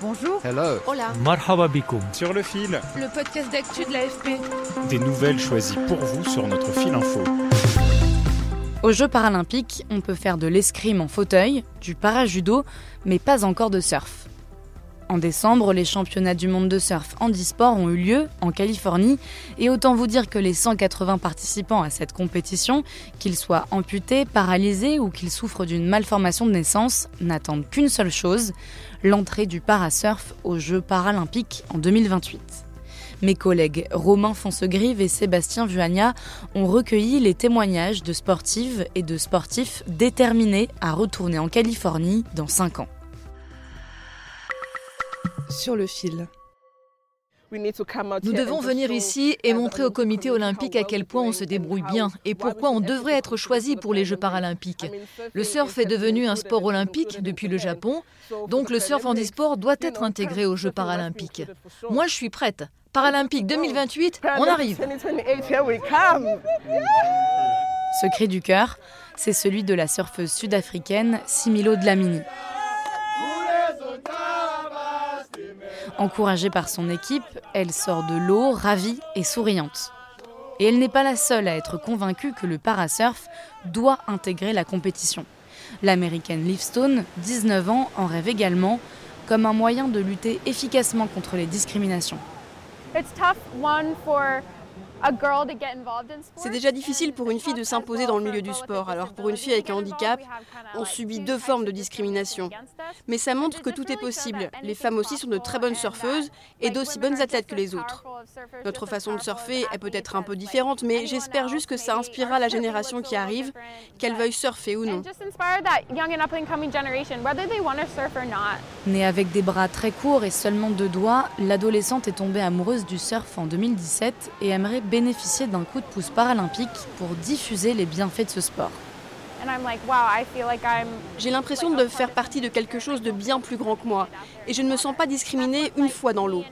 Bonjour. Hello. Hola. Marhaba bikoum. Sur le fil, Le podcast d'actu de l'AFP. des nouvelles choisies pour vous sur notre fil info. Aux Jeux paralympiques, on peut faire de l'escrime en fauteuil, du parajudo, mais pas encore de surf. En décembre, les championnats du monde de surf handisport ont eu lieu en Californie et autant vous dire que les 180 participants à cette compétition, qu'ils soient amputés, paralysés ou qu'ils souffrent d'une malformation de naissance, n'attendent qu'une seule chose, l'entrée du parasurf aux Jeux paralympiques en 2028. Mes collègues Romain Foncegrive et Sébastien Vuagna ont recueilli les témoignages de sportives et de sportifs déterminés à retourner en Californie dans 5 ans. Sur le fil. Nous devons venir ici et montrer au comité olympique à quel point on se débrouille bien et pourquoi on devrait être choisi pour les Jeux paralympiques. Le surf est devenu un sport olympique depuis le Japon, donc le surf handisport doit être intégré aux Jeux paralympiques. Moi, je suis prête. Paralympique 2028, on arrive. Ce cri du cœur, c'est celui de la surfeuse sud-africaine Similo Dlamini. Encouragée par son équipe, elle sort de l'eau ravie et souriante. Et elle n'est pas la seule à être convaincue que le parasurf doit intégrer la compétition. L'américaine Livestone, 19 ans, en rêve également, comme un moyen de lutter efficacement contre les discriminations. C'est déjà difficile pour une fille de s'imposer dans le milieu du sport. Alors pour une fille avec un handicap, on subit deux formes de discrimination. Mais ça montre que tout est possible. Les femmes aussi sont de très bonnes surfeuses et d'aussi bonnes athlètes que les autres. Notre façon de surfer est peut-être un peu différente, mais j'espère juste que ça inspirera la génération qui arrive, qu'elle veuille surfer ou non. Née avec des bras très courts et seulement deux doigts, l'adolescente est tombée amoureuse du surf en 2017 et aimerait bénéficier d'un coup de pouce paralympique pour diffuser les bienfaits de ce sport. J'ai l'impression de faire partie de quelque chose de bien plus grand que moi, et je ne me sens pas discriminée une fois dans l'eau.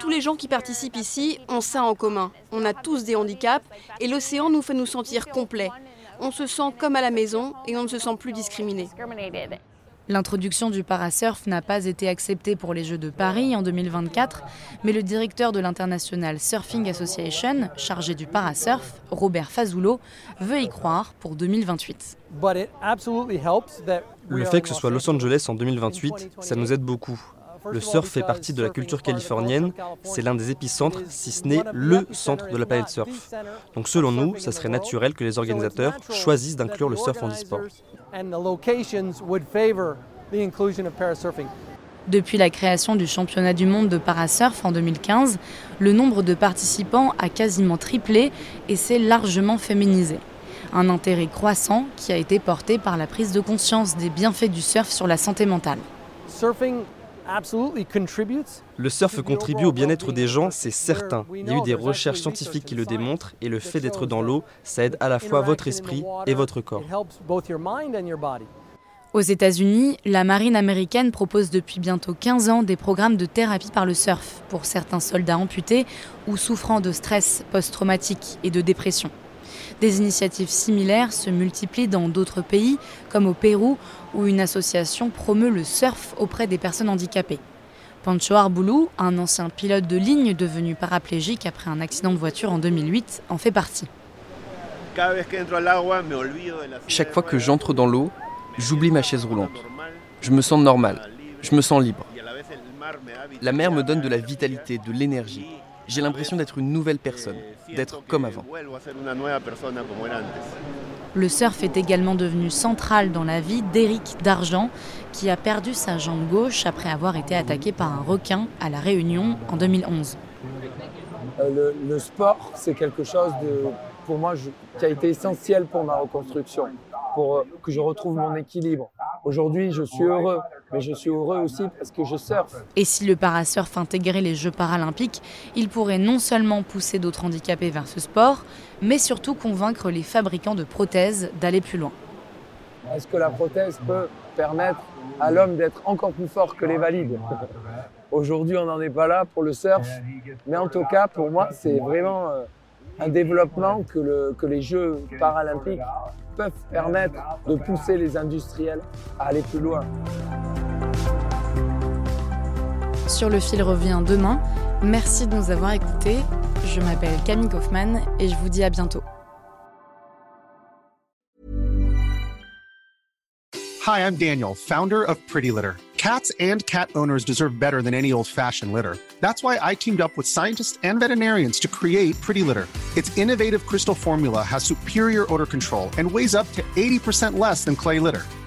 Tous les gens qui participent ici ont ça en commun. On a tous des handicaps, et l'océan nous fait nous sentir complets. On se sent comme à la maison, et on ne se sent plus discriminé. L'introduction du parasurf n'a pas été acceptée pour les Jeux de Paris en 2024, mais le directeur de l'International Surfing Association, chargé du parasurf, Robert Fazulo, veut y croire pour 2028. Le fait que ce soit Los Angeles en 2028, ça nous aide beaucoup. Le surf fait partie de la culture californienne, c'est l'un des épicentres, si ce n'est le centre de la planète surf. Donc selon nous, ça serait naturel que les organisateurs choisissent d'inclure le surf en e-sport. Depuis la création du championnat du monde de parasurf en 2015, le nombre de participants a quasiment triplé et s'est largement féminisé. Un intérêt croissant qui a été porté par la prise de conscience des bienfaits du surf sur la santé mentale. Le surf contribue au bien-être des gens, c'est certain. Il y a eu des recherches scientifiques qui le démontrent et le fait d'être dans l'eau, ça aide à la fois votre esprit et votre corps. Aux États-Unis, la marine américaine propose depuis bientôt 15 ans des programmes de thérapie par le surf pour certains soldats amputés ou souffrant de stress post-traumatique et de dépression. Des initiatives similaires se multiplient dans d'autres pays, comme au Pérou, où une association promeut le surf auprès des personnes handicapées. Pancho Arboulou, un ancien pilote de ligne devenu paraplégique après un accident de voiture en 2008, en fait partie. Chaque fois que j'entre dans l'eau, j'oublie ma chaise roulante. Je me sens normal, je me sens libre. La mer me donne de la vitalité, de l'énergie. J'ai l'impression d'être une nouvelle personne, d'être comme avant. Le surf est également devenu central dans la vie d'Éric Dargent, qui a perdu sa jambe gauche après avoir été attaqué par un requin à La Réunion en 2011. Euh, le, le sport, c'est quelque chose de, pour moi je- qui a été essentiel pour ma reconstruction. pour que je retrouve mon équilibre. Aujourd'hui, je suis heureux, mais je suis heureux aussi parce que je surfe. Et si le parasurf intégrait les Jeux paralympiques, il pourrait non seulement pousser d'autres handicapés vers ce sport, mais surtout convaincre les fabricants de prothèses d'aller plus loin. Est-ce que la prothèse peut permettre à l'homme d'être encore plus fort que les valides? Aujourd'hui, on n'en est pas là pour le surf, mais en tout cas, pour moi, c'est vraiment euh, un développement que, que les Jeux paralympiques peuvent permettre de pousser les industriels à aller plus loin. Sur le fil revient demain. Merci de nous avoir écoutés. Je m'appelle Camille Kaufmann et je vous dis à bientôt. Hi, I'm Daniel, founder of Pretty Litter. Cats and cat owners deserve better than any old-fashioned litter. That's why I teamed up with scientists and veterinarians to create Pretty Litter. Its innovative crystal formula has superior odor control and weighs up to 80% less than clay litter.